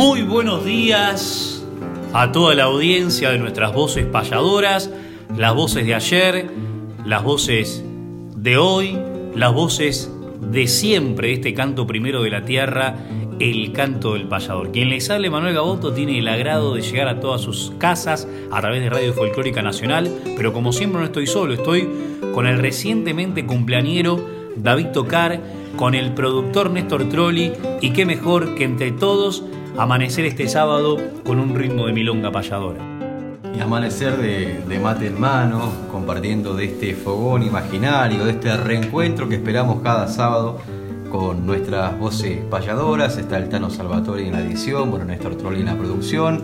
Muy buenos días a toda la audiencia de nuestras voces payadoras, las voces de ayer, las voces de hoy, las voces de siempre, este canto primero de la tierra, el canto del payador. Quien les sale Manuel Gaboto tiene el agrado de llegar a todas sus casas a través de Radio Folclórica Nacional, pero como siempre no estoy solo, estoy con el recientemente cumpleañero David Tocar, con el productor Néstor Trolli y qué mejor que entre todos amanecer este sábado con un ritmo de milonga payadora. Y amanecer de, mate en mano, compartiendo de este fogón imaginario, de este reencuentro que esperamos cada sábado con nuestras voces payadoras. Está el Tano Salvatore en la edición, bueno, Néstor Trolli en la producción.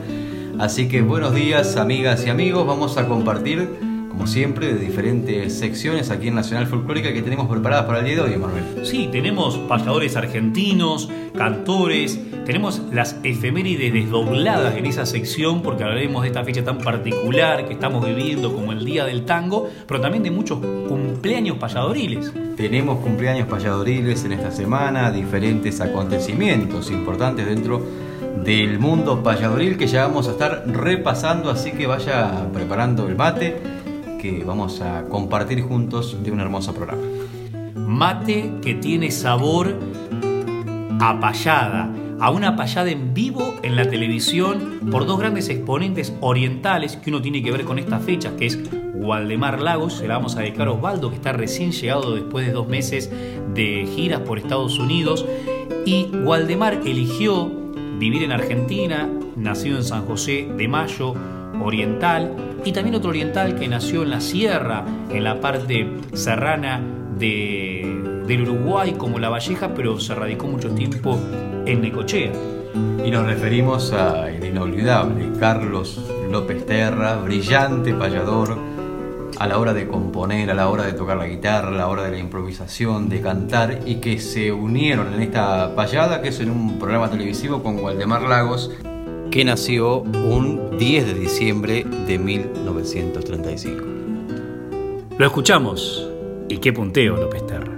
Así que buenos días, amigas y amigos. Vamos a compartir como siempre, de diferentes secciones aquí en Nacional Folclórica que tenemos preparadas para el día de hoy, Manuel. Sí, tenemos payadores argentinos, cantores, tenemos las efemérides desdobladas en esa sección porque hablaremos de esta fecha tan particular que estamos viviendo como el Día del Tango, pero también de muchos cumpleaños payadoriles. Tenemos cumpleaños payadoriles en esta semana, diferentes acontecimientos importantes dentro del mundo payadoril que ya vamos a estar repasando, así que vaya preparando el mate vamos a compartir juntos de un hermoso programa. Mate que tiene sabor a payada, a una payada en vivo en la televisión por dos grandes exponentes orientales que uno tiene que ver con estas fechas, que es Waldemar Lagos, se la vamos a dedicar a Osvaldo, que está recién llegado después de dos meses de giras por Estados Unidos, y Waldemar eligió vivir en Argentina, nacido en San José de Mayo, oriental, y también otro oriental que nació en la sierra, en la parte serrana de, del Uruguay como La Valleja, pero se radicó mucho tiempo en Necochea. Y nos referimos a el inolvidable Carlos López Terra, brillante payador a la hora de componer, a la hora de tocar la guitarra, a la hora de la improvisación, de cantar y que se unieron en esta payada que es en un programa televisivo con Waldemar Lagos que nació un 10 de diciembre de 1935. Lo escuchamos. Y qué punteo, López Terra.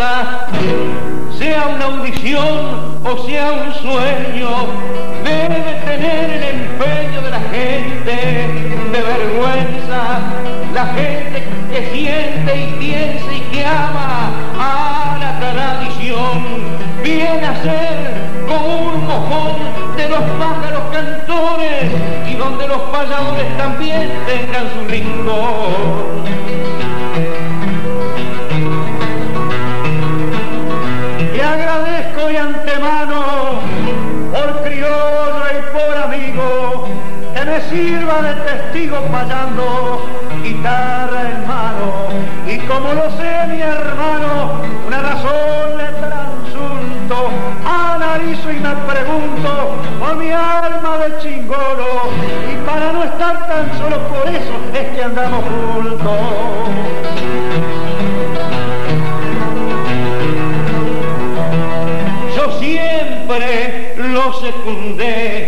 Sea una audición o sea un sueño, debe tener el empeño de la gente de vergüenza, la gente que siente y piensa y que ama a la tradición, viene a ser como un mojón de los pájaros cantores y donde los payadores también tengan su rincón. Antemano por criollo y por amigo que me sirva de testigo payando guitarra en mano. Y como lo sé mi hermano, una razón le transunto, analizo y me pregunto por mi alma de chingolo. Y para no estar tan solo por eso es que andamos juntos. Lo secundé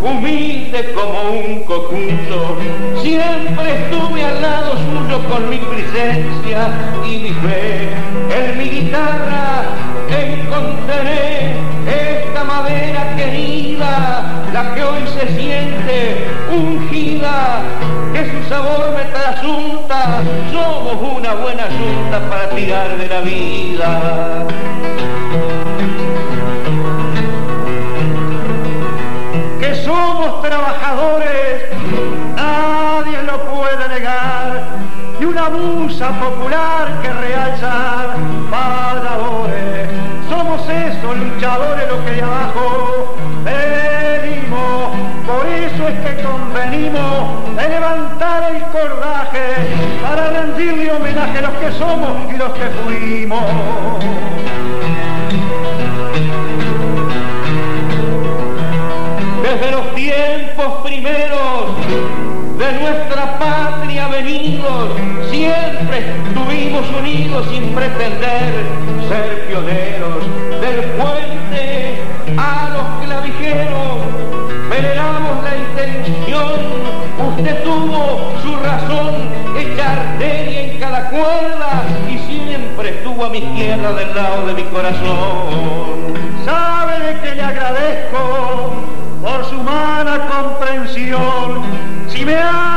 humilde como un cocuto. Siempre estuve al lado suyo con mi presencia y mi fe. En mi guitarra encontraré esta madera querida, la que hoy se siente ungida, que su sabor me trasunta. Somos una buena junta para tirar de la vida. Nadie lo puede negar, y una musa popular que realza pagadores. Somos esos luchadores los que de abajo venimos, por eso es que convenimos de levantar el cordaje para rendirle homenaje a los que somos y los que fuimos. Siempre estuvimos unidos sin pretender ser pioneros del puente a los clavijeros. Veneramos la intención, usted tuvo su razón, echar arteria en cada cuerda y siempre estuvo a mi izquierda del lado de mi corazón. ¿Sabe de que le agradezco? por su humana comprensión. Si me el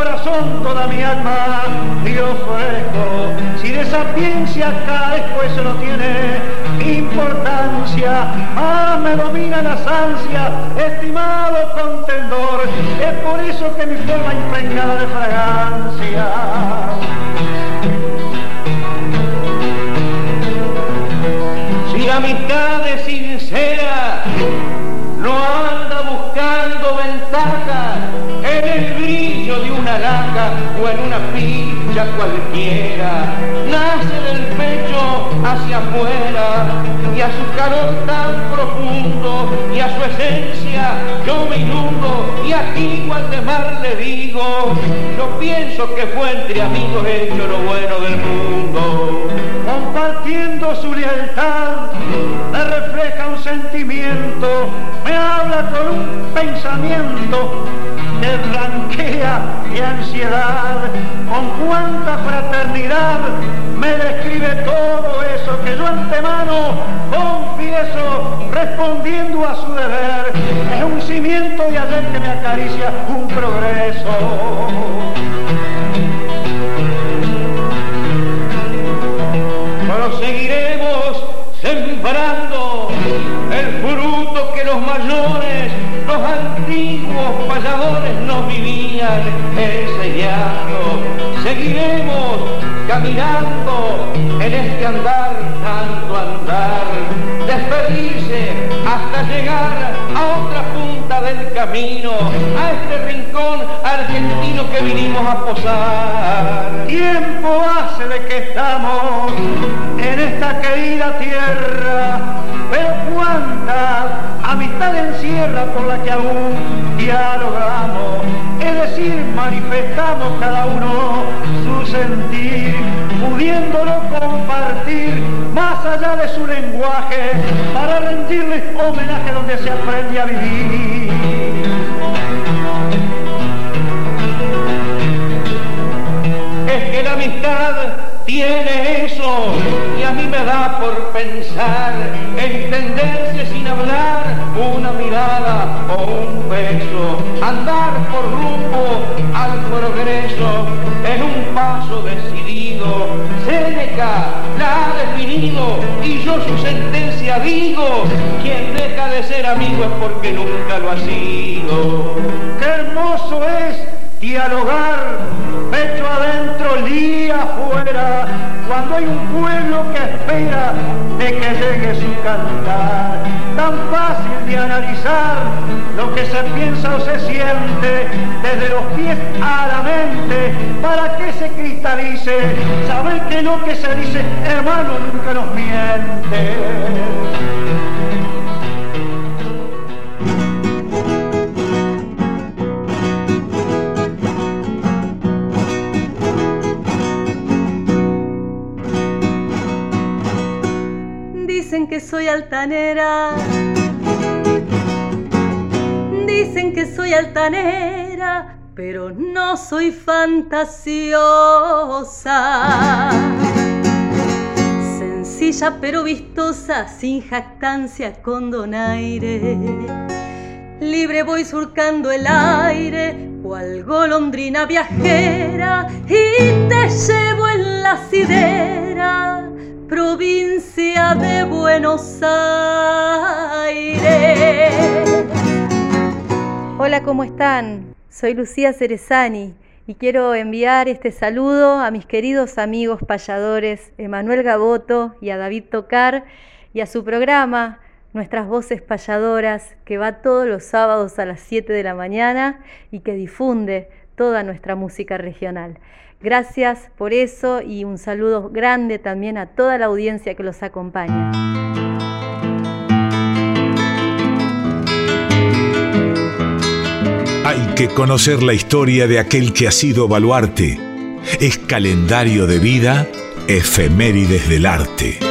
corazón toda mi alma y ofrezco, si de sapiencia carezco eso no tiene importancia, más me domina las ansias, estimado contendor, es por eso que mi forma impregnada de fragancia. Si la amistad es sincera, o en una pincha cualquiera. Nace del pecho hacia afuera y a su calor tan profundo y a su esencia yo me inundo y aquí Guatemala le digo, yo pienso que fue entre amigos hecho lo bueno del mundo. Compartiendo su lealtad, me refleja un sentimiento me habla con un pensamiento que blanquea y ansiedad, con cuánta fraternidad me describe todo eso que yo antemano confieso respondiendo a su deber, es un cimiento de ayer que me acaricia un progreso. Caminando en este andar, tanto andar, despedirse hasta llegar a otra punta del camino, a este rincón argentino que vinimos a posar. Tiempo hace de que estamos en esta querida tierra, pero cuánta amistad encierra por la que aún dialogamos, es decir, manifestamos cada uno su sentir, pudiéndolo compartir más allá de su lenguaje, para rendirle homenaje donde se aprende a vivir. Es que la amistad tiene eso y a mí me da por pensar entenderse sin hablar una mirada o un beso andar por rumbo al progreso en un paso decidido Seneca la ha definido y yo su sentencia digo quien deja de ser amigo es porque nunca lo ha sido. Qué hermoso es dialogar, pecho adentro, lía afuera, cuando hay un pueblo que espera de que llegue su cantar. Tan fácil de analizar lo que se piensa o se siente desde los pies a la mente para que se cristalice, saber que lo que se dice, hermano, nunca nos miente. Que soy altanera. Dicen que soy altanera, pero no soy fantasiosa. Sencilla pero vistosa, sin jactancia, con donaire. Libre voy surcando el aire, cual golondrina viajera, y te llevo en la sidera provincia de Buenos Aires. Hola, ¿cómo están? Soy Lucía Cerezani y quiero enviar este saludo a mis queridos amigos payadores Emanuel Gaboto y a David Tocar y a su programa Nuestras Voces Payadoras que va todos los sábados a las 7 de la mañana y que difunde toda nuestra música regional. Gracias por eso y un saludo grande también a toda la audiencia que los acompaña. Hay que conocer la historia de aquel que ha sido baluarte. Es calendario de vida, efemérides del arte.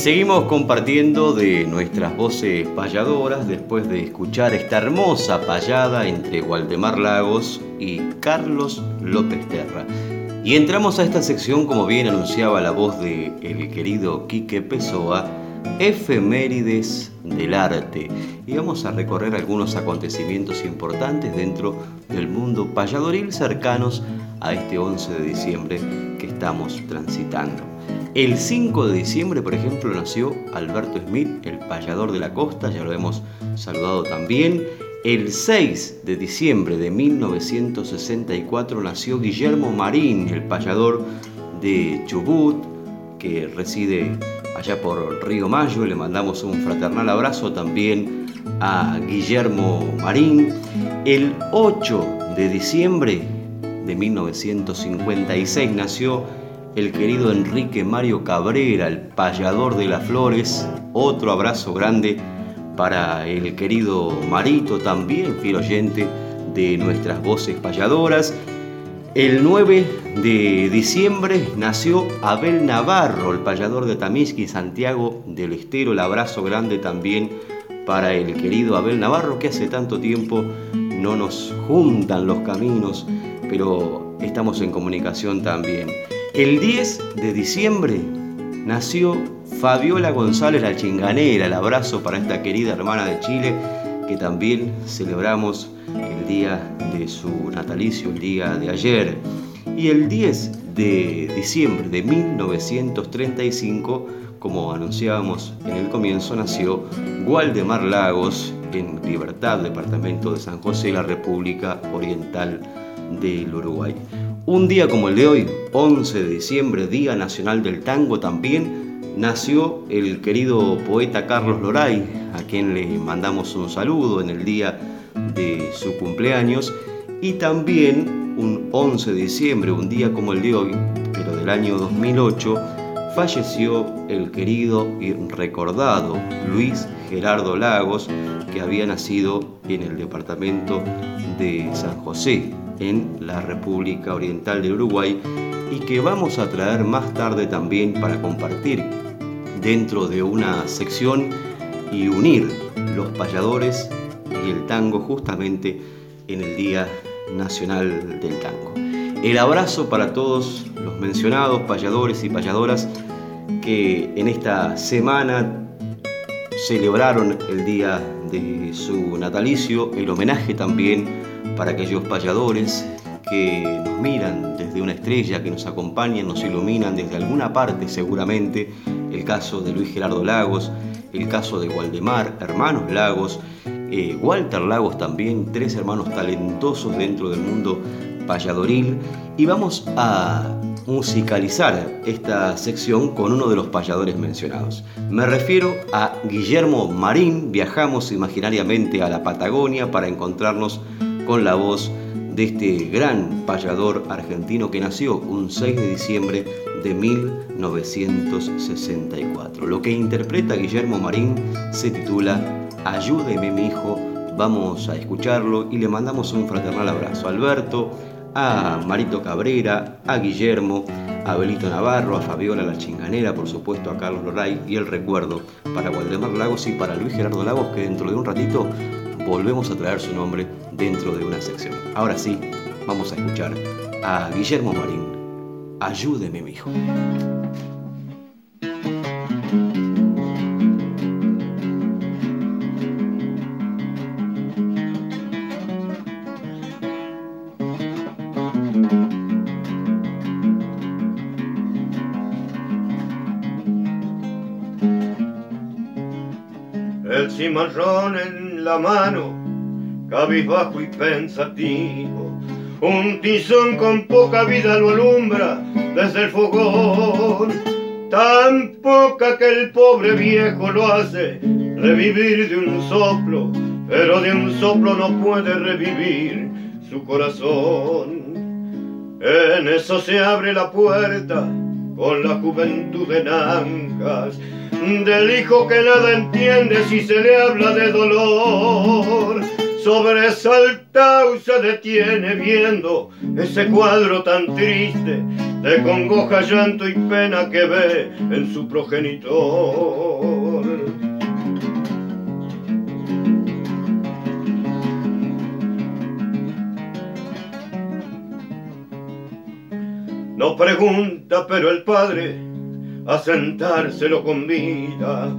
Seguimos compartiendo de nuestras voces payadoras después de escuchar esta hermosa payada entre Waldemar Lagos y Carlos López Terra. Y entramos a esta sección, como bien anunciaba la voz de el querido Quique Pessoa, efemérides del arte. Y vamos a recorrer algunos acontecimientos importantes dentro del mundo payadoril cercanos a este 11 de diciembre que estamos transitando. El 5 de diciembre, por ejemplo, nació Alberto Smith, el payador de la costa, ya lo hemos saludado también. El 6 de diciembre de 1964 nació Guillermo Marín, el payador de Chubut, que reside allá por Río Mayo. Le mandamos un fraternal abrazo también a Guillermo Marín. El 8 de diciembre de 1956 nació el querido Enrique Mario Cabrera, el payador de las flores. Otro abrazo grande para el querido Marito, también fiel oyente de nuestras voces payadoras. El 9 de diciembre nació Abel Navarro, el payador de Tamisqui, Santiago del Estero. El abrazo grande también para el querido Abel Navarro, que hace tanto tiempo no nos juntan los caminos, pero estamos en comunicación también. El 10 de diciembre nació Fabiola González la chinganera, el abrazo para esta querida hermana de Chile que también celebramos el día de su natalicio, el día de ayer. Y el 10 de diciembre de 1935, como anunciábamos en el comienzo, nació Gualdemar Lagos en Libertad, departamento de San José, la República Oriental del Uruguay. Un día como el de hoy, 11 de diciembre, Día Nacional del Tango, también nació el querido poeta Carlos Loray, a quien le mandamos un saludo en el día de su cumpleaños. Y también un 11 de diciembre, un día como el de hoy, pero del año 2008, falleció el querido y recordado Luis Gerardo Lagos, que había nacido en el departamento de San José, en la República Oriental de Uruguay y que vamos a traer más tarde también para compartir dentro de una sección y unir los payadores y el tango justamente en el Día Nacional del Tango. El abrazo para todos los mencionados payadores y payadoras que en esta semana celebraron el día de su natalicio, el homenaje también para aquellos payadores que nos miran desde una estrella, que nos acompañan, nos iluminan desde alguna parte seguramente, el caso de Luis Gerardo Lagos, el caso de Waldemar, hermanos Lagos, eh, Walter Lagos también, tres hermanos talentosos dentro del mundo payadoril, y vamos a musicalizar esta sección con uno de los payadores mencionados. Me refiero a Guillermo Marín, viajamos imaginariamente a la Patagonia para encontrarnos con la voz de este gran payador argentino que nació un 6 de diciembre de 1964. Lo que interpreta Guillermo Marín se titula Ayúdeme mi hijo, vamos a escucharlo y le mandamos un fraternal abrazo a Alberto, a Marito Cabrera, a Guillermo, a Belito Navarro, a Fabiola La Chinganera, por supuesto a Carlos Loray y el recuerdo para Waldemar Lagos y para Luis Gerardo Lagos que dentro de un ratito volvemos a traer su nombre dentro de una sección. Ahora sí, vamos a escuchar a Guillermo Marín. Ayúdeme, mi hijo. El cimarrón en la mano cabizbajo y pensativo. Un tizón con poca vida lo alumbra desde el fogón, tan poca que el pobre viejo lo hace revivir de un soplo, pero de un soplo no puede revivir su corazón. En eso se abre la puerta con la juventud de Nancas, del hijo que nada entiende si se le habla de dolor sobresaltado se detiene viendo ese cuadro tan triste de congoja, llanto y pena que ve en su progenitor. No pregunta, pero el padre a sentarse lo convida,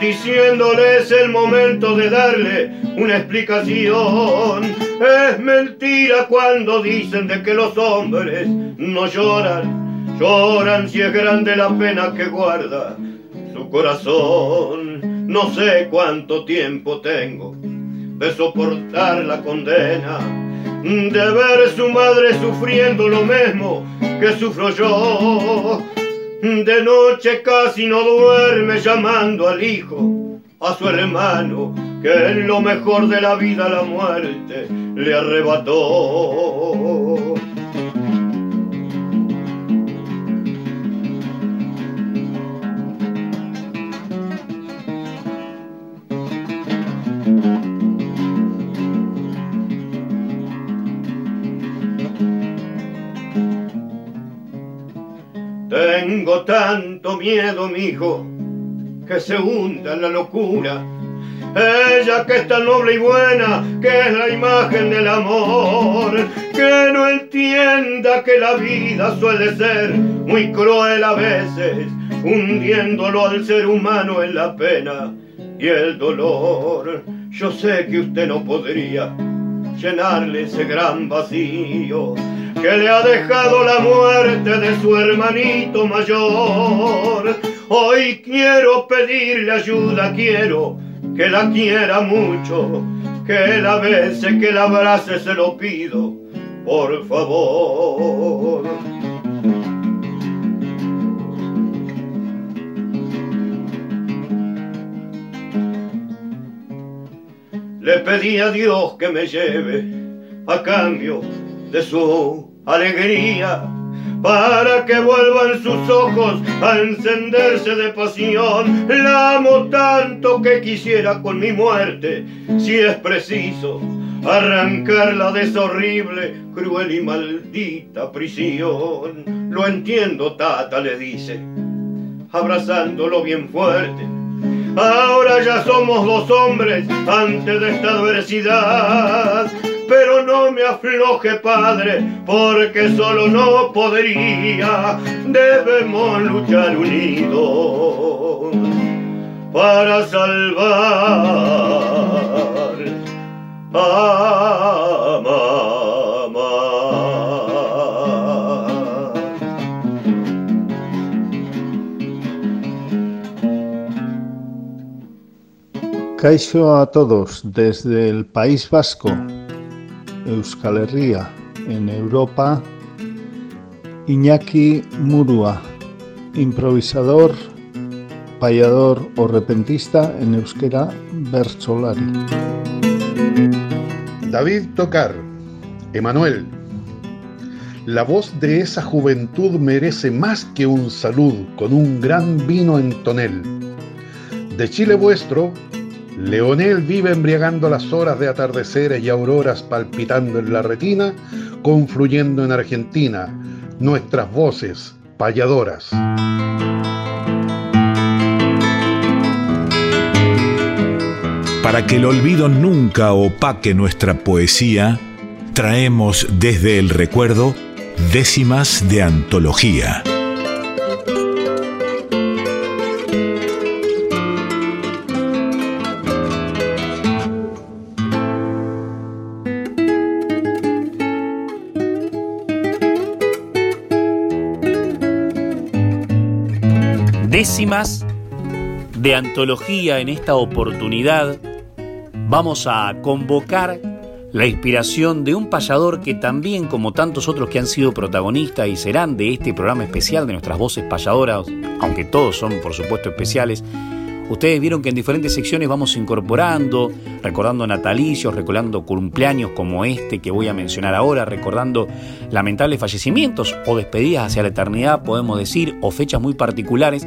diciéndole es el momento de darle una explicación. Es mentira cuando dicen de que los hombres no lloran, lloran si es grande la pena que guarda su corazón. No sé cuánto tiempo tengo de soportar la condena, de ver su madre sufriendo lo mismo que sufro yo de noche casi no duerme llamando al hijo, a su hermano, que en lo mejor de la vida la muerte le arrebató. Tengo tanto miedo, mi hijo, que se hunda en la locura. Ella que es tan noble y buena, que es la imagen del amor, que no entienda que la vida suele ser muy cruel a veces, hundiéndolo al ser humano en la pena y el dolor. Yo sé que usted no podría llenarle ese gran vacío que le ha dejado la muerte de su hermanito mayor. Hoy quiero pedirle ayuda, quiero que la quiera mucho, que la bese, que la abrace, se lo pido, por favor. Le pedí a Dios que me lleve a cambio de su alegría, para que vuelvan sus ojos a encenderse de pasión. La amo tanto que quisiera con mi muerte, si es preciso, arrancarla de esa horrible, cruel y maldita prisión. Lo entiendo, tata, le dice, abrazándolo bien fuerte. Ahora ya somos dos hombres antes de esta adversidad pero no me afloje, Padre, porque solo no podría. Debemos luchar unidos para salvar a mamá. Caixo a todos desde el País Vasco. Euskal en Europa, Iñaki Murua, improvisador, payador o repentista en euskera bercholari. David Tocar, Emanuel, la voz de esa juventud merece más que un salud con un gran vino en tonel. De Chile vuestro, Leonel vive embriagando las horas de atardeceres y auroras palpitando en la retina, confluyendo en Argentina, nuestras voces payadoras. Para que el olvido nunca opaque nuestra poesía, traemos desde el recuerdo décimas de antología. De antología en esta oportunidad vamos a convocar la inspiración de un payador que también, como tantos otros que han sido protagonistas y serán de este programa especial de nuestras voces payadoras, aunque todos son por supuesto especiales, ustedes vieron que en diferentes secciones vamos incorporando, recordando natalicios, recordando cumpleaños como este que voy a mencionar ahora, recordando lamentables fallecimientos o despedidas hacia la eternidad, podemos decir, o fechas muy particulares.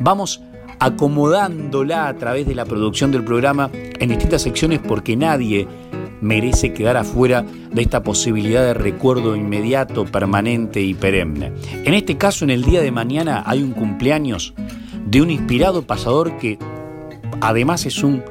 Vamos acomodándola a través de la producción del programa en distintas secciones porque nadie merece quedar afuera de esta posibilidad de recuerdo inmediato, permanente y perenne. En este caso, en el día de mañana hay un cumpleaños de un inspirado pasador que además es un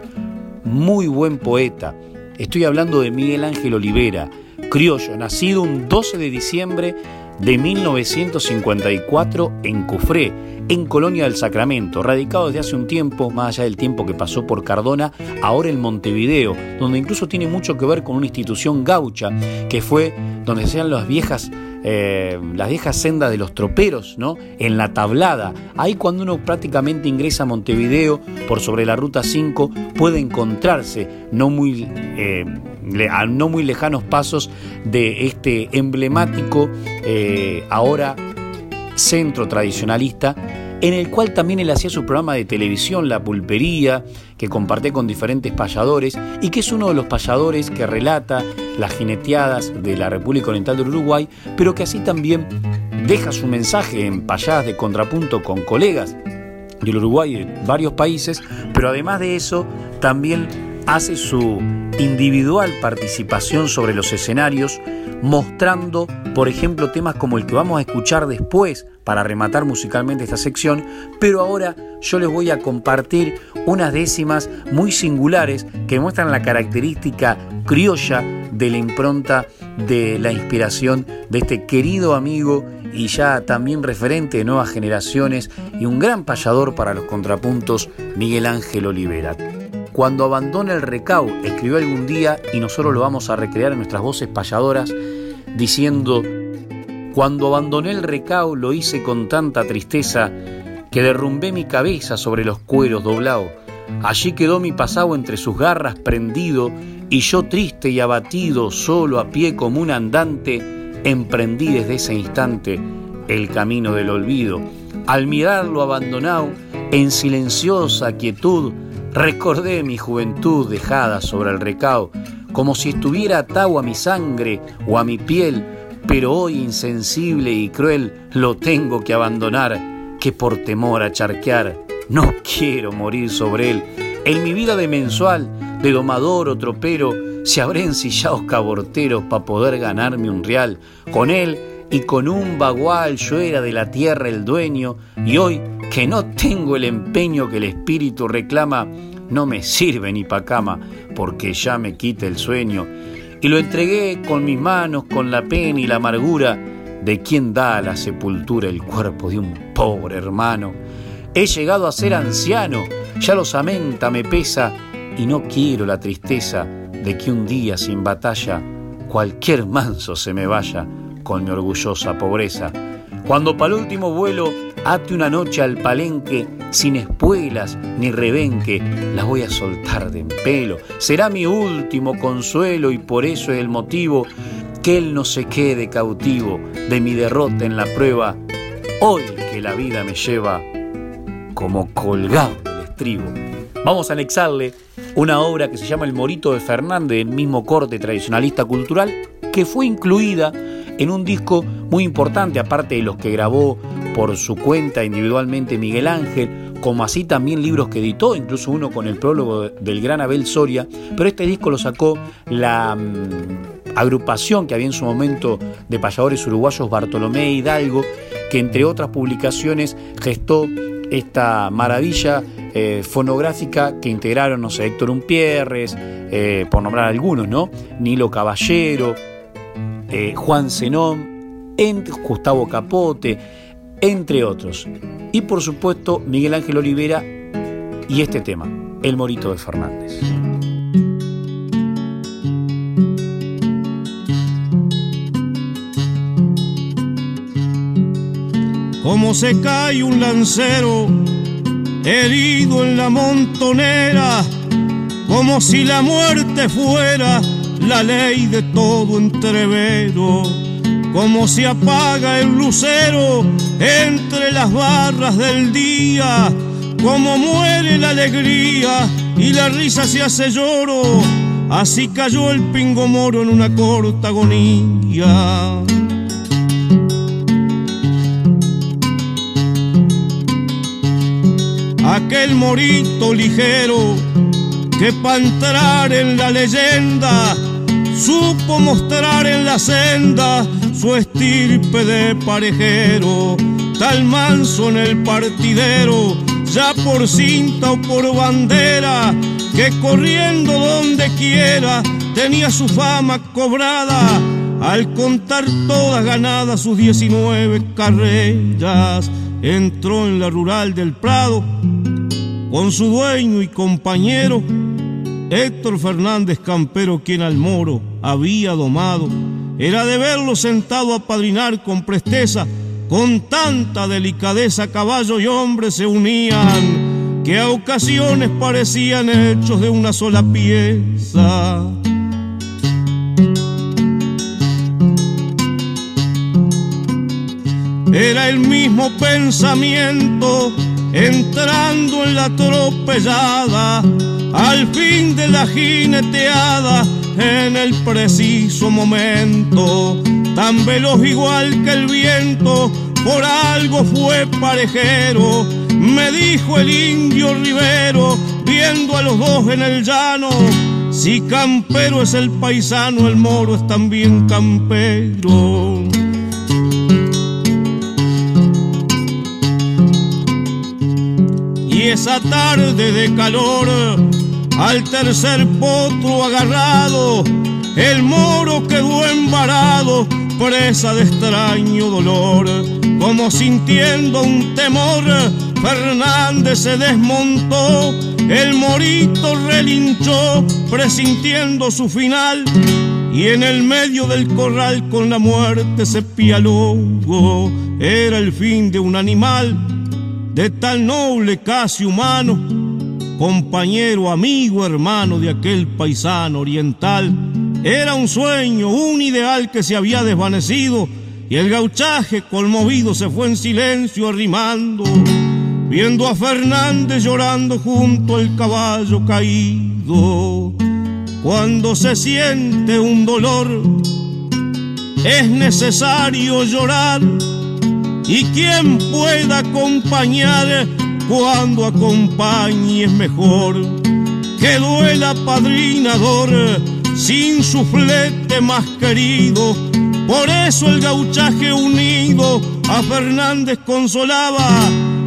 muy buen poeta. Estoy hablando de Miguel Ángel Olivera, criollo, nacido un 12 de diciembre de 1954 en Cufré, en Colonia del Sacramento, radicado desde hace un tiempo, más allá del tiempo que pasó por Cardona, ahora en Montevideo, donde incluso tiene mucho que ver con una institución gaucha, que fue donde se las viejas eh, las viejas sendas de los troperos, ¿no? En la tablada. Ahí cuando uno prácticamente ingresa a Montevideo por sobre la ruta 5, puede encontrarse no muy, eh, a no muy lejanos pasos de este emblemático, eh, ahora centro tradicionalista en el cual también él hacía su programa de televisión, La Pulpería, que compartí con diferentes payadores y que es uno de los payadores que relata las jineteadas de la República Oriental del Uruguay, pero que así también deja su mensaje en payadas de contrapunto con colegas del Uruguay y de varios países, pero además de eso también hace su individual participación sobre los escenarios, mostrando, por ejemplo, temas como el que vamos a escuchar después para rematar musicalmente esta sección, pero ahora yo les voy a compartir unas décimas muy singulares que muestran la característica criolla de la impronta de la inspiración de este querido amigo y ya también referente de nuevas generaciones y un gran payador para los contrapuntos, Miguel Ángel Olivera. Cuando abandona el recao, escribió algún día y nosotros lo vamos a recrear en nuestras voces payadoras, diciendo, cuando abandoné el recao lo hice con tanta tristeza que derrumbé mi cabeza sobre los cueros doblados. Allí quedó mi pasado entre sus garras prendido y yo triste y abatido, solo a pie como un andante, emprendí desde ese instante el camino del olvido. Al mirarlo abandonado, en silenciosa quietud, Recordé mi juventud dejada sobre el recao, como si estuviera atado a mi sangre o a mi piel, pero hoy insensible y cruel lo tengo que abandonar, que por temor a charquear no quiero morir sobre él. En mi vida de mensual, de domador o tropero, se habré ensillado caborteros para poder ganarme un real. Con él y con un bagual yo era de la tierra el dueño, y hoy que no tengo el empeño que el espíritu reclama, no me sirve ni pa' cama, porque ya me quita el sueño. Y lo entregué con mis manos, con la pena y la amargura de quien da a la sepultura el cuerpo de un pobre hermano. He llegado a ser anciano, ya lo samenta me pesa, y no quiero la tristeza de que un día sin batalla cualquier manso se me vaya con mi orgullosa pobreza. Cuando para el último vuelo ate una noche al palenque, sin espuelas ni rebenque, las voy a soltar de pelo. Será mi último consuelo y por eso es el motivo que él no se quede cautivo de mi derrota en la prueba, hoy que la vida me lleva como colgado del estribo. Vamos a anexarle una obra que se llama El Morito de Fernández, el mismo corte tradicionalista cultural, que fue incluida en un disco muy importante, aparte de los que grabó por su cuenta individualmente Miguel Ángel, como así también libros que editó, incluso uno con el prólogo del gran Abel Soria, pero este disco lo sacó la mm, agrupación que había en su momento de payadores uruguayos Bartolomé Hidalgo, que entre otras publicaciones gestó esta maravilla eh, fonográfica que integraron, no sé, Héctor Umpierres, eh, por nombrar algunos, ¿no? Nilo Caballero, eh, Juan Zenón, Gustavo Capote, entre otros. Y por supuesto Miguel Ángel Olivera y este tema, El Morito de Fernández. Como se cae un lancero herido en la montonera, como si la muerte fuera la ley de todo entrevero, como se apaga el lucero entre las barras del día, como muere la alegría y la risa se hace lloro, así cayó el pingo moro en una corta agonía. Aquel morito ligero que para entrar en la leyenda supo mostrar en la senda su estirpe de parejero, tal manso en el partidero, ya por cinta o por bandera, que corriendo donde quiera tenía su fama cobrada, al contar todas ganadas sus 19 carreras, entró en la rural del Prado con su dueño y compañero Héctor Fernández Campero, quien al moro había domado, era de verlo sentado a padrinar con presteza, con tanta delicadeza caballo y hombre se unían, que a ocasiones parecían hechos de una sola pieza. Era el mismo pensamiento entrando en la tropellada al fin de la jineteada en el preciso momento, tan veloz igual que el viento, por algo fue parejero, me dijo el indio Rivero, viendo a los dos en el llano, si campero es el paisano, el moro es también campero. Esa tarde de calor, al tercer potro agarrado, el moro quedó embarado, presa de extraño dolor. Como sintiendo un temor, Fernández se desmontó, el morito relinchó, presintiendo su final. Y en el medio del corral con la muerte se pialó. Era el fin de un animal de tal noble casi humano compañero, amigo, hermano de aquel paisano oriental. Era un sueño, un ideal que se había desvanecido y el gauchaje conmovido se fue en silencio arrimando, viendo a Fernández llorando junto al caballo caído. Cuando se siente un dolor, es necesario llorar y quien pueda acompañar cuando acompañe es mejor que duela padrinador sin su flete más querido. Por eso el gauchaje unido a Fernández consolaba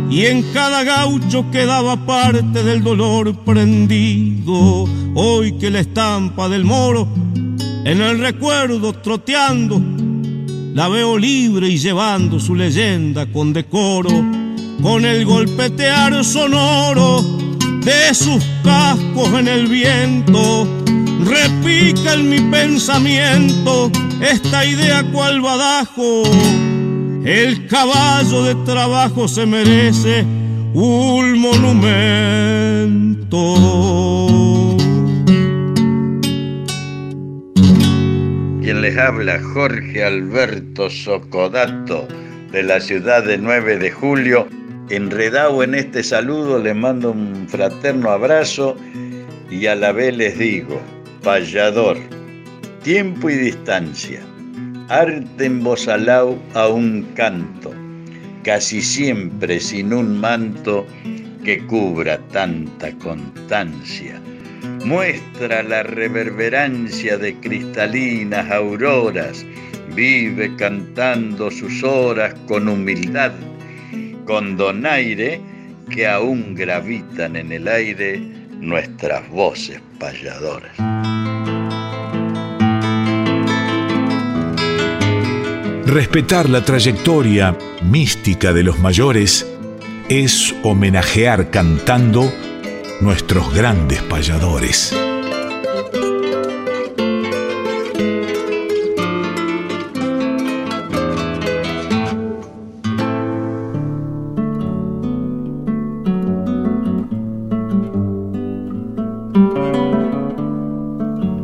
y en cada gaucho quedaba parte del dolor prendido. Hoy que la estampa del moro en el recuerdo troteando, la veo libre y llevando su leyenda con decoro con el golpetear sonoro de sus cascos en el viento. Repica en mi pensamiento esta idea cual badajo el caballo de trabajo se merece un monumento. Quien les habla, Jorge Alberto Socodato, de la ciudad de 9 de julio. Enredado en este saludo, les mando un fraterno abrazo y a la vez les digo, payador, tiempo y distancia arte en voz a un canto, casi siempre sin un manto que cubra tanta constancia. Muestra la reverberancia de cristalinas auroras, vive cantando sus horas con humildad, con donaire que aún gravitan en el aire nuestras voces payadoras. Respetar la trayectoria mística de los mayores es homenajear cantando nuestros grandes payadores.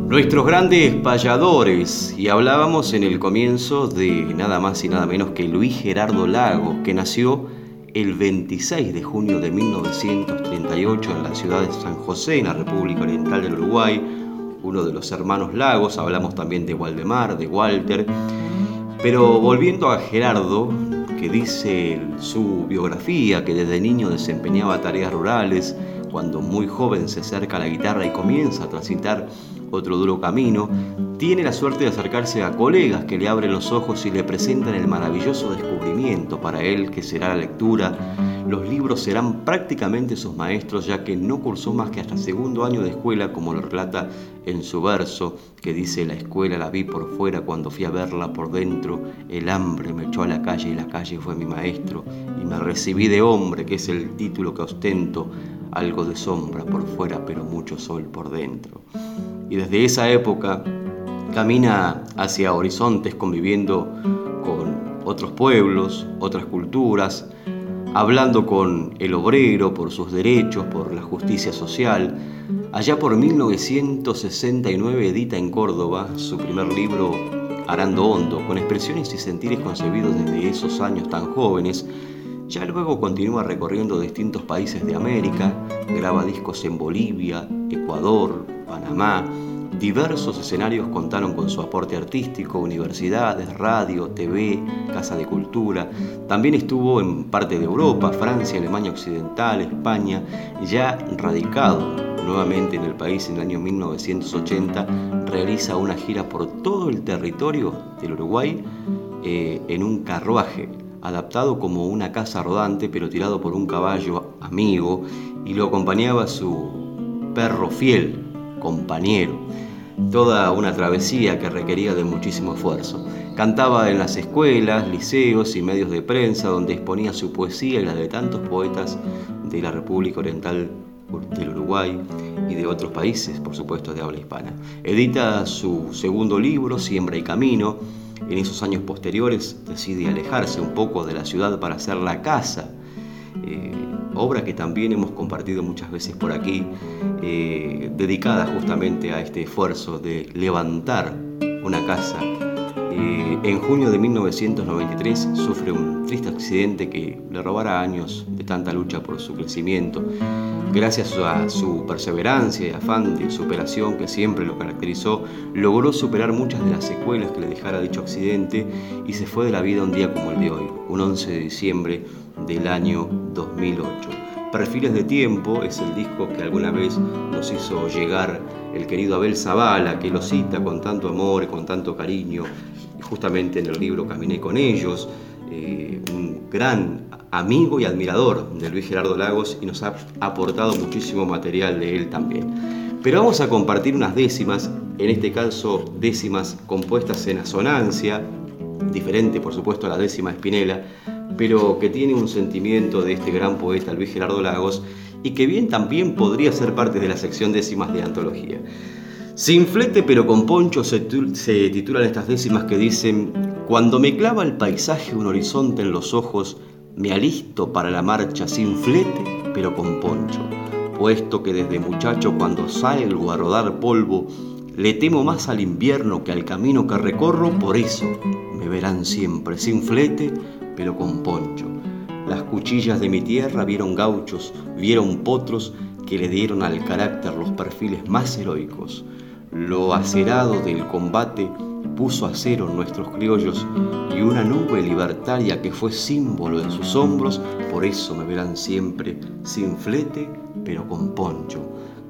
Nuestros grandes payadores, y hablábamos en el comienzo de nada más y nada menos que Luis Gerardo Lago, que nació el 26 de junio de 1938 en la ciudad de San José, en la República Oriental del Uruguay, uno de los hermanos Lagos, hablamos también de Waldemar, de Walter, pero volviendo a Gerardo, que dice su biografía que desde niño desempeñaba tareas rurales, cuando muy joven se acerca a la guitarra y comienza a transitar otro duro camino, tiene la suerte de acercarse a colegas que le abren los ojos y le presentan el maravilloso descubrimiento para él que será la lectura. Los libros serán prácticamente sus maestros ya que no cursó más que hasta segundo año de escuela como lo relata en su verso que dice la escuela la vi por fuera cuando fui a verla por dentro, el hambre me echó a la calle y la calle fue mi maestro y me recibí de hombre que es el título que ostento, algo de sombra por fuera pero mucho sol por dentro y desde esa época camina hacia horizontes conviviendo con otros pueblos, otras culturas, hablando con el obrero por sus derechos, por la justicia social. Allá por 1969 edita en Córdoba su primer libro Arando Hondo, con expresiones y sentires concebidos desde esos años tan jóvenes. Ya luego continúa recorriendo distintos países de América, graba discos en Bolivia, Ecuador, Panamá. Diversos escenarios contaron con su aporte artístico, universidades, radio, TV, Casa de Cultura. También estuvo en parte de Europa, Francia, Alemania Occidental, España, ya radicado nuevamente en el país en el año 1980, realiza una gira por todo el territorio del Uruguay eh, en un carruaje, adaptado como una casa rodante, pero tirado por un caballo amigo, y lo acompañaba su perro fiel, compañero. Toda una travesía que requería de muchísimo esfuerzo. Cantaba en las escuelas, liceos y medios de prensa donde exponía su poesía y la de tantos poetas de la República Oriental del Uruguay y de otros países, por supuesto, de habla hispana. Edita su segundo libro, Siembra y Camino. En esos años posteriores decide alejarse un poco de la ciudad para hacer la casa eh, obra que también hemos compartido muchas veces por aquí, eh, dedicada justamente a este esfuerzo de levantar una casa. Eh, en junio de 1993 sufre un triste accidente que le robará años de tanta lucha por su crecimiento. Gracias a su perseverancia y afán de superación que siempre lo caracterizó, logró superar muchas de las secuelas que le dejara dicho accidente y se fue de la vida un día como el de hoy, un 11 de diciembre del año 2008. Perfiles de Tiempo es el disco que alguna vez nos hizo llegar el querido Abel Zavala, que lo cita con tanto amor con tanto cariño, justamente en el libro Caminé con ellos, eh, un gran amigo y admirador de Luis Gerardo Lagos y nos ha aportado muchísimo material de él también. Pero vamos a compartir unas décimas, en este caso décimas compuestas en asonancia, diferente por supuesto a la décima Espinela, pero que tiene un sentimiento de este gran poeta Luis Gerardo Lagos y que bien también podría ser parte de la sección décimas de antología. Sin flete pero con poncho se, titulan estas décimas que dicen Cuando me clava el paisaje un horizonte en los ojos, me alisto para la marcha sin flete, pero con poncho, puesto que desde muchacho cuando salgo a rodar polvo, le temo más al invierno que al camino que recorro, por eso me verán siempre sin flete, pero con poncho. Las cuchillas de mi tierra vieron gauchos, vieron potros que le dieron al carácter los perfiles más heroicos. Lo acerado del combate puso a cero nuestros criollos y una nube libertaria que fue símbolo en sus hombros, por eso me verán siempre sin flete, pero con poncho.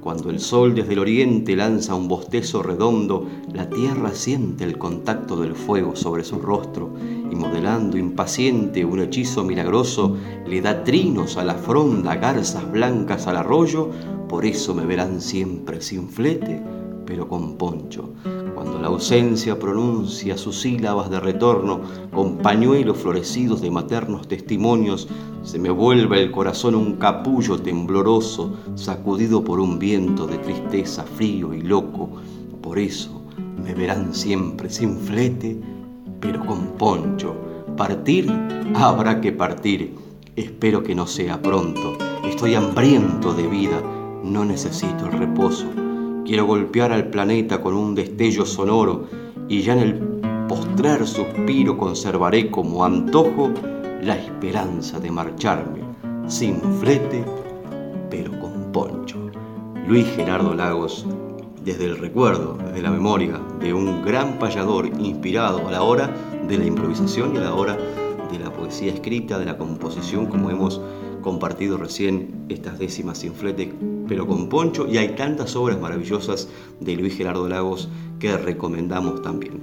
Cuando el sol desde el oriente lanza un bostezo redondo, la tierra siente el contacto del fuego sobre su rostro y modelando impaciente un hechizo milagroso, le da trinos a la fronda, garzas blancas al arroyo, por eso me verán siempre sin flete, pero con poncho. Cuando la ausencia pronuncia sus sílabas de retorno con pañuelos florecidos de maternos testimonios, se me vuelve el corazón un capullo tembloroso, sacudido por un viento de tristeza frío y loco. Por eso me verán siempre sin flete, pero con poncho. Partir habrá que partir. Espero que no sea pronto. Estoy hambriento de vida, no necesito el reposo. Quiero golpear al planeta con un destello sonoro y ya en el postrer suspiro conservaré como antojo la esperanza de marcharme sin flete, pero con poncho. Luis Gerardo Lagos, desde el recuerdo, desde la memoria de un gran payador inspirado a la hora de la improvisación y a la hora de la poesía escrita, de la composición, como hemos compartido recién estas décimas sin flete, pero con poncho, y hay tantas obras maravillosas de Luis Gerardo Lagos que recomendamos también.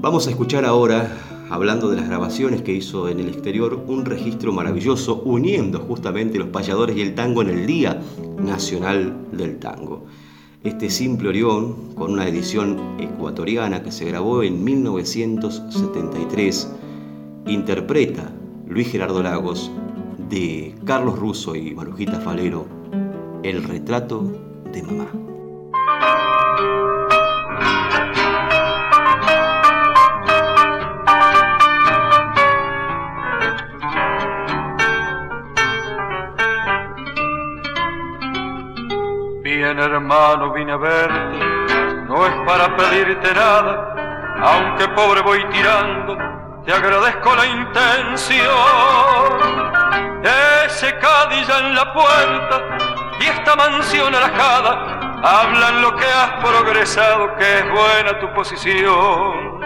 Vamos a escuchar ahora, hablando de las grabaciones que hizo en el exterior, un registro maravilloso uniendo justamente los payadores y el tango en el Día Nacional del Tango. Este simple Orión, con una edición ecuatoriana que se grabó en 1973, interpreta Luis Gerardo Lagos de Carlos Russo y Marujita Falero, El retrato de mamá. Bien hermano, vine a verte, no es para pedirte nada, aunque pobre voy tirando, te agradezco la intención ese cadilla en la puerta y esta mansión alajada hablan lo que has progresado, que es buena tu posición.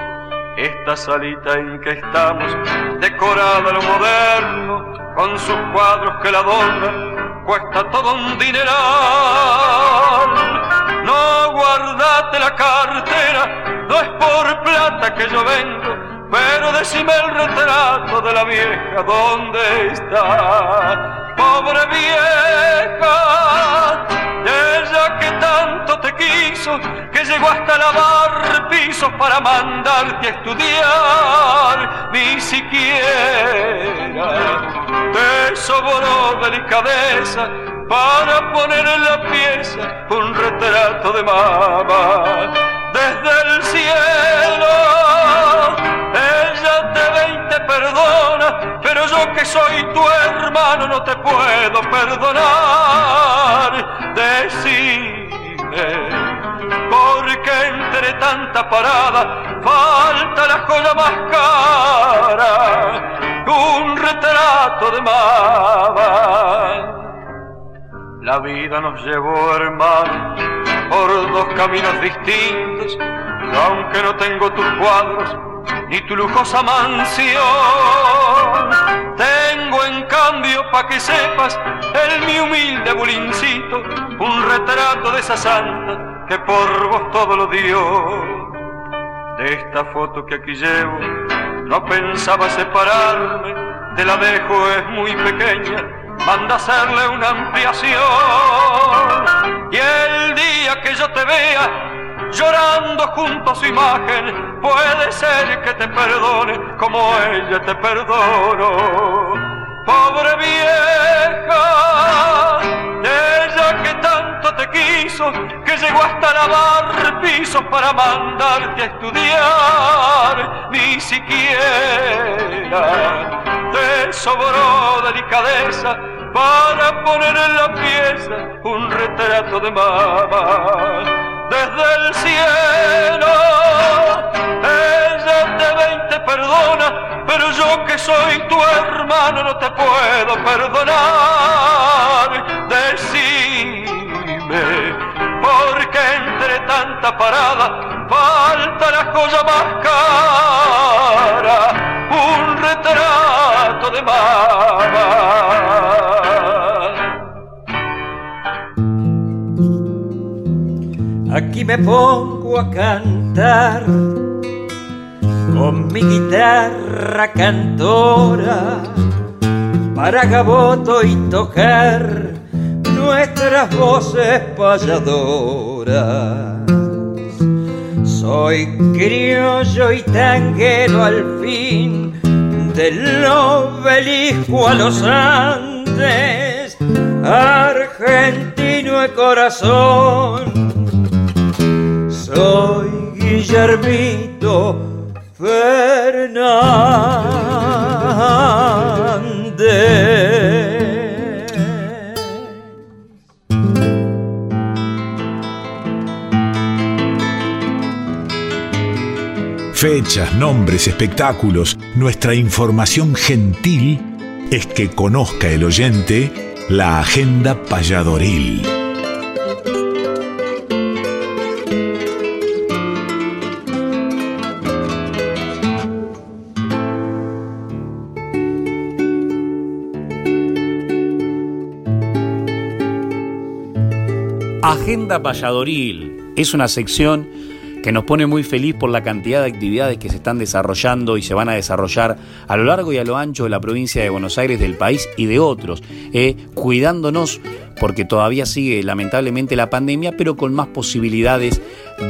Esta salita en que estamos, decorada a lo moderno, con sus cuadros que la adornan, cuesta todo un dineral. No guardate la cartera, no es por plata que yo vengo, pero decime el retrato de la vieja, ¿dónde está? Pobre vieja, ella que tanto te quiso, que llegó hasta lavar pisos para mandarte a estudiar, ni siquiera te sobró delicadeza para poner en la pieza un retrato de mamá desde el cielo perdona, pero yo que soy tu hermano no te puedo perdonar. Decime, porque entre tanta parada falta la joya más cara, un retrato de mamá. La vida nos llevó, hermano, por dos caminos distintos, y aunque no tengo tus cuadros, ni tu lujosa mansión. Tengo en cambio, pa' que sepas, el mi humilde bulincito, un retrato de esa santa que por vos todo lo dio. De esta foto que aquí llevo, no pensaba separarme, te la dejo, es muy pequeña, manda hacerle una ampliación. Y el día que yo te vea, llorando junto a su imagen, puede ser que te perdone como ella te perdonó. Pobre vieja, ella que tanto te quiso que llegó hasta lavar pisos para mandarte a estudiar, ni siquiera te sobró delicadeza para poner en la pieza un retrato de mamá. Desde el cielo, ella te ve y te perdona, pero yo que soy tu hermano no te puedo perdonar. Decime, porque entre tanta parada falta la cosa más cara, un retrato de mamá. Aquí me pongo a cantar con mi guitarra cantora para Gaboto y tocar nuestras voces payadoras. Soy criollo y tanguero al fin, del obelisco a los Andes, argentino de corazón soy Guillermito Fernández. Fechas, nombres, espectáculos, nuestra información gentil es que conozca el oyente la agenda payadoril. Agenda Valladoril es una sección que nos pone muy feliz por la cantidad de actividades que se están desarrollando y se van a desarrollar a lo largo y a lo ancho de la provincia de Buenos Aires, del país y de otros, eh, cuidándonos porque todavía sigue lamentablemente la pandemia, pero con más posibilidades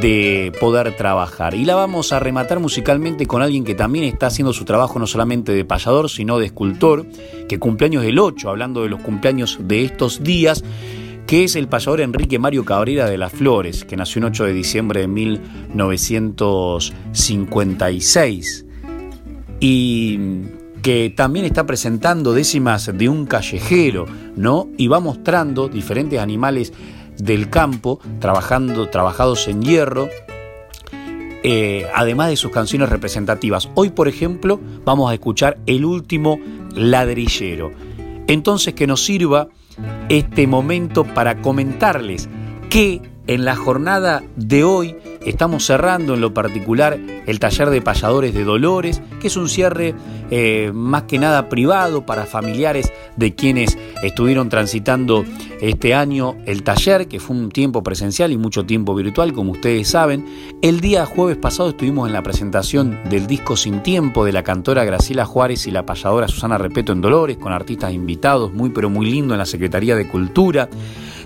de poder trabajar. Y la vamos a rematar musicalmente con alguien que también está haciendo su trabajo no solamente de payador, sino de escultor, que cumpleaños del 8, hablando de los cumpleaños de estos días que es el payador Enrique Mario Cabrera de las Flores, que nació el 8 de diciembre de 1956 y que también está presentando décimas de un callejero, ¿no? Y va mostrando diferentes animales del campo, trabajando, trabajados en hierro, eh, además de sus canciones representativas. Hoy, por ejemplo, vamos a escuchar el último ladrillero. Entonces, que nos sirva este momento para comentarles que en la jornada de hoy estamos cerrando en lo particular el taller de payadores de Dolores, que es un cierre eh, más que nada privado para familiares de quienes estuvieron transitando este año el taller, que fue un tiempo presencial y mucho tiempo virtual, como ustedes saben. El día jueves pasado estuvimos en la presentación del disco Sin Tiempo de la cantora Graciela Juárez y la payadora Susana Repeto en Dolores, con artistas invitados, muy pero muy lindo en la Secretaría de Cultura.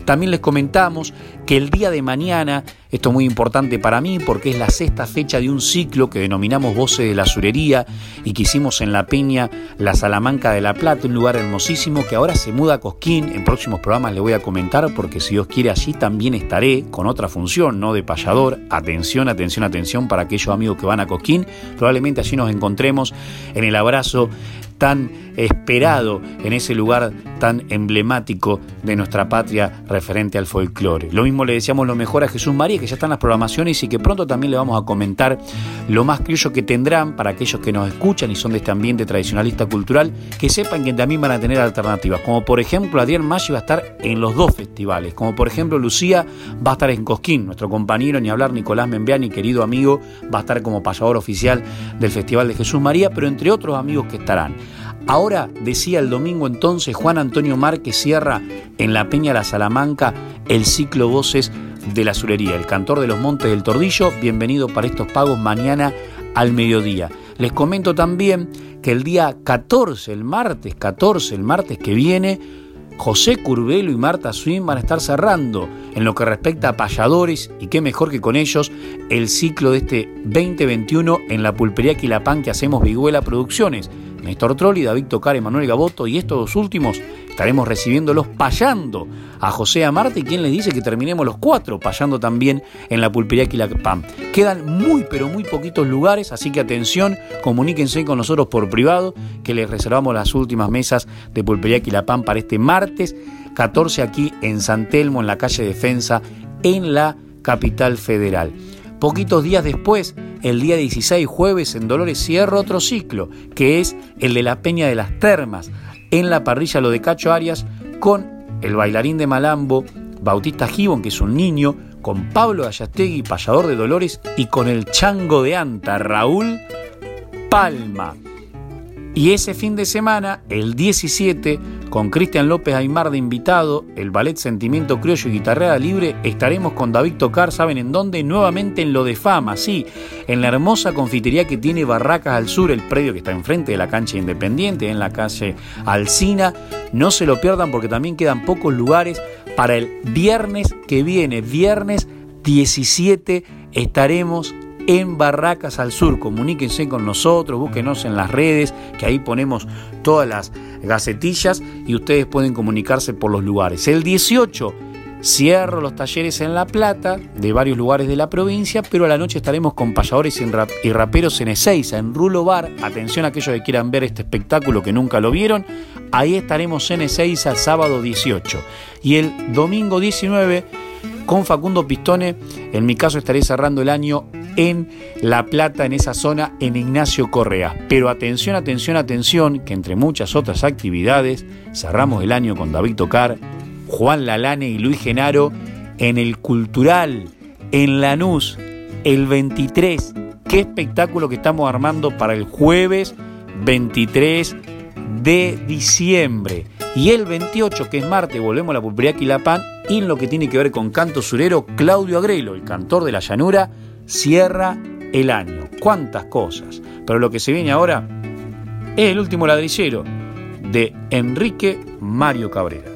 También les comentamos que el día de mañana, esto es muy importante para mí porque es la sexta fecha de un ciclo que denominamos Voces de la Surería y que hicimos en La Peña, la Salamanca de la Plata, un lugar hermosísimo que ahora se muda a Cosquín. En próximos programas les voy a comentar porque si Dios quiere allí también estaré con otra función, ¿no? De payador. Atención, atención, atención para aquellos amigos que van a Cosquín. Probablemente allí nos encontremos en el abrazo tan esperado en ese lugar tan emblemático de nuestra patria referente al folclore. Lo mismo le decíamos lo mejor a Jesús María, que ya están las programaciones y que pronto también le vamos a comentar lo más criollo que tendrán para aquellos que nos escuchan y son de este ambiente tradicionalista cultural, que sepan que también van a tener alternativas, como por ejemplo Adrián Maggi va a estar en los dos festivales, como por ejemplo Lucía va a estar en Cosquín, nuestro compañero, ni hablar Nicolás Membeani, querido amigo, va a estar como payador oficial del Festival de Jesús María, pero entre otros amigos que estarán. Ahora, decía el domingo entonces, Juan Antonio Márquez cierra en la Peña La Salamanca el ciclo Voces de la Surería, el cantor de los Montes del Tordillo. Bienvenido para estos pagos mañana al mediodía. Les comento también que el día 14, el martes 14, el martes que viene, José Curbelo y Marta Swin van a estar cerrando en lo que respecta a payadores y qué mejor que con ellos el ciclo de este 2021 en la pulpería Quilapán que hacemos Viguela Producciones Néstor Trolli, David Tocar, Emanuel Gaboto y estos dos últimos estaremos recibiéndolos payando a José Amarte, quien les dice que terminemos los cuatro payando también en la pulpería Quilapam. Quedan muy pero muy poquitos lugares, así que atención, comuníquense con nosotros por privado que les reservamos las últimas mesas de pulpería Quilapam para este martes 14 aquí en San Telmo, en la calle Defensa, en la capital federal. Poquitos días después, el día 16 jueves en Dolores cierra otro ciclo, que es el de la Peña de las Termas, en la parrilla Lo de Cacho Arias, con el bailarín de Malambo, Bautista Gibon, que es un niño, con Pablo Ayastegui, payador de Dolores, y con el chango de Anta, Raúl Palma. Y ese fin de semana, el 17, con Cristian López Aymar de invitado, el ballet Sentimiento Criollo y Guitarreada Libre, estaremos con David Tocar, ¿saben en dónde? Nuevamente en Lo de Fama, sí, en la hermosa confitería que tiene Barracas al Sur, el predio que está enfrente de la cancha Independiente, en la calle Alcina. No se lo pierdan porque también quedan pocos lugares para el viernes que viene, viernes 17, estaremos en Barracas al Sur. Comuníquense con nosotros, búsquenos en las redes, que ahí ponemos todas las gacetillas y ustedes pueden comunicarse por los lugares. El 18 cierro los talleres en La Plata, de varios lugares de la provincia, pero a la noche estaremos con payadores y raperos en Ezeiza, en Rulo Bar. Atención a aquellos que quieran ver este espectáculo que nunca lo vieron. Ahí estaremos en Ezeiza sábado 18. Y el domingo 19 con Facundo Pistone, en mi caso estaré cerrando el año en La Plata, en esa zona, en Ignacio Correa. Pero atención, atención, atención, que entre muchas otras actividades, cerramos el año con David Tocar, Juan Lalane y Luis Genaro en el Cultural, en Lanús, el 23. Qué espectáculo que estamos armando para el jueves 23 de diciembre. Y el 28, que es martes, volvemos a la pulpería Quilapán y en lo que tiene que ver con canto surero, Claudio Agrelo, el cantor de la llanura, cierra el año. Cuántas cosas. Pero lo que se viene ahora es el último ladrillero de Enrique Mario Cabrera.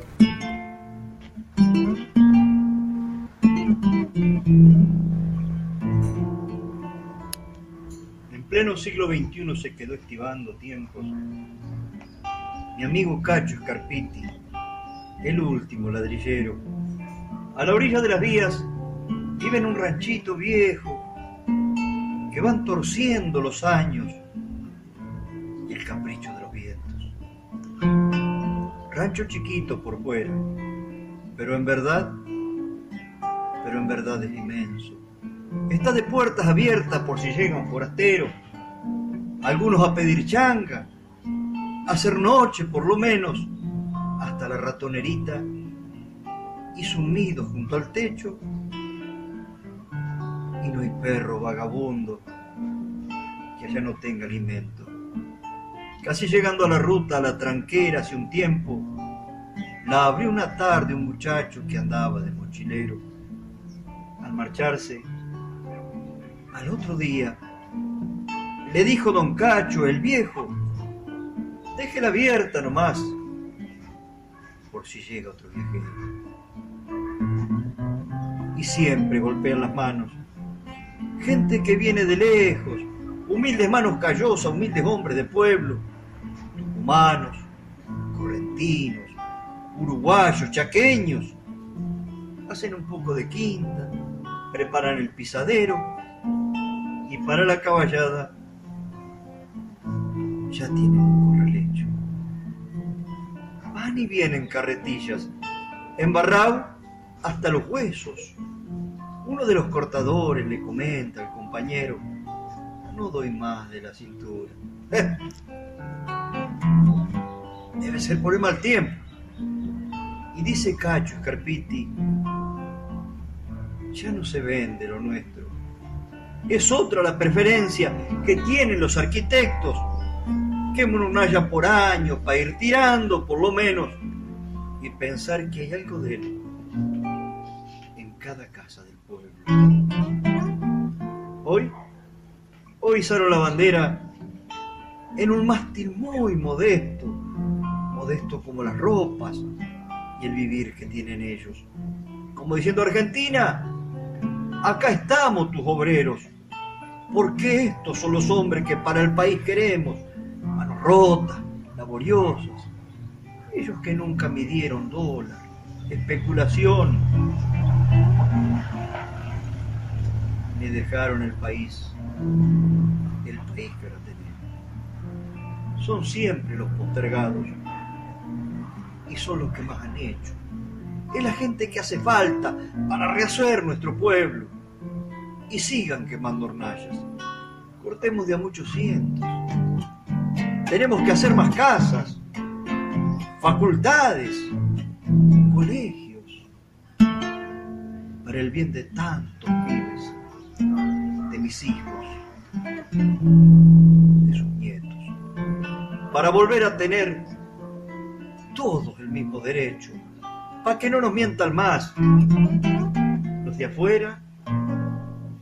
En pleno siglo XXI se quedó estivando tiempos. Mi amigo Cacho Scarpiti, el último ladrillero, a la orilla de las vías vive en un ranchito viejo que van torciendo los años y el capricho de los vientos. Rancho chiquito por fuera, pero en verdad, pero en verdad es inmenso. Está de puertas abiertas por si llega un forastero, algunos a pedir changa, a hacer noche por lo menos, hasta la ratonerita un nido junto al techo y no hay perro vagabundo que allá no tenga alimento. Casi llegando a la ruta, a la tranquera hace un tiempo, la abrió una tarde un muchacho que andaba de mochilero. Al marcharse, al otro día, le dijo don Cacho, el viejo, déjela abierta nomás, por si llega otro viajero. Y siempre golpean las manos gente que viene de lejos, humildes manos callosas, humildes hombres de pueblo, humanos, correntinos, uruguayos, chaqueños, hacen un poco de quinta, preparan el pisadero y para la caballada ya tienen un correlecho. Van y vienen carretillas, embarrado hasta los huesos uno de los cortadores le comenta al compañero, no doy más de la cintura. Debe ser por el mal tiempo. Y dice Cacho Scarpiti, ya no se vende lo nuestro. Es otra la preferencia que tienen los arquitectos, que uno haya por años para ir tirando por lo menos y pensar que hay algo de él Hoy, hoy izaron la bandera en un mástil muy modesto, modesto como las ropas y el vivir que tienen ellos. Como diciendo Argentina, acá estamos tus obreros, porque estos son los hombres que para el país queremos. Manos rotas, laboriosas, ellos que nunca midieron dólar, especulación, ni dejaron el país, el país que lo tenía. Son siempre los postergados y son los que más han hecho. Es la gente que hace falta para rehacer nuestro pueblo. Y sigan quemando hornallas. Cortemos de a muchos cientos. Tenemos que hacer más casas, facultades, colegios, para el bien de tantos mis hijos, de sus nietos, para volver a tener todos el mismo derecho, para que no nos mientan más los de afuera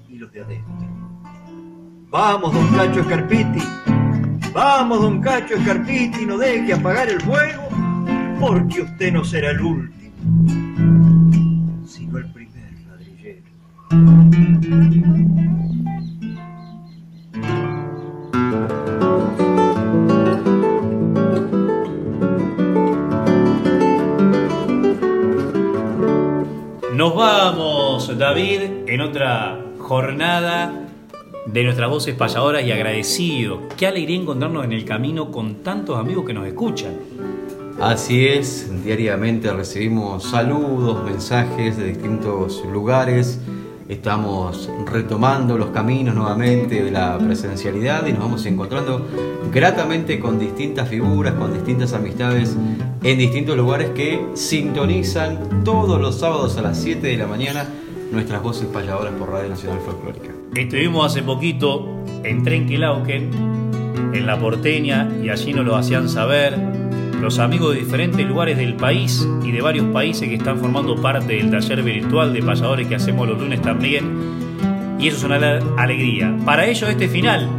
y los de adentro. Vamos, don Cacho Escarpiti, vamos, don Cacho Escarpiti, no deje apagar el fuego, porque usted no será el último, sino el primer ladrillero. Nos vamos, David, en otra jornada de nuestras voces payadoras y agradecido. Qué alegría encontrarnos en el camino con tantos amigos que nos escuchan. Así es, diariamente recibimos saludos, mensajes de distintos lugares. Estamos retomando los caminos nuevamente de la presencialidad y nos vamos encontrando gratamente con distintas figuras, con distintas amistades en distintos lugares que sintonizan todos los sábados a las 7 de la mañana nuestras voces payadoras por Radio Nacional Folclórica. Estuvimos hace poquito en Trenquilauquen, en La Porteña, y allí nos lo hacían saber los amigos de diferentes lugares del país y de varios países que están formando parte del taller virtual de payadores que hacemos los lunes también. Y eso es una alegría. Para ellos este final,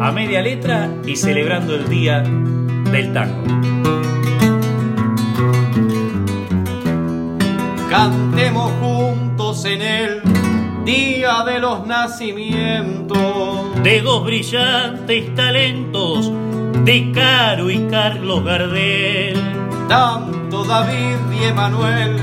a media letra y celebrando el Día del Tango. Cantemos juntos en el Día de los Nacimientos de dos brillantes talentos de Caro y Carlos Gardel. Tanto David y Emanuel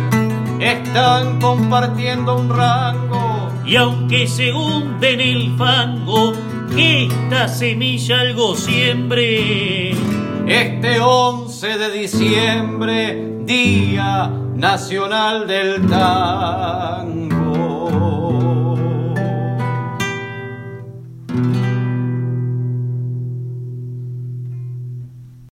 están compartiendo un rango. Y aunque se hunde en el fango, que esta semilla algo siempre. Este 11 de diciembre, Día Nacional del Tango.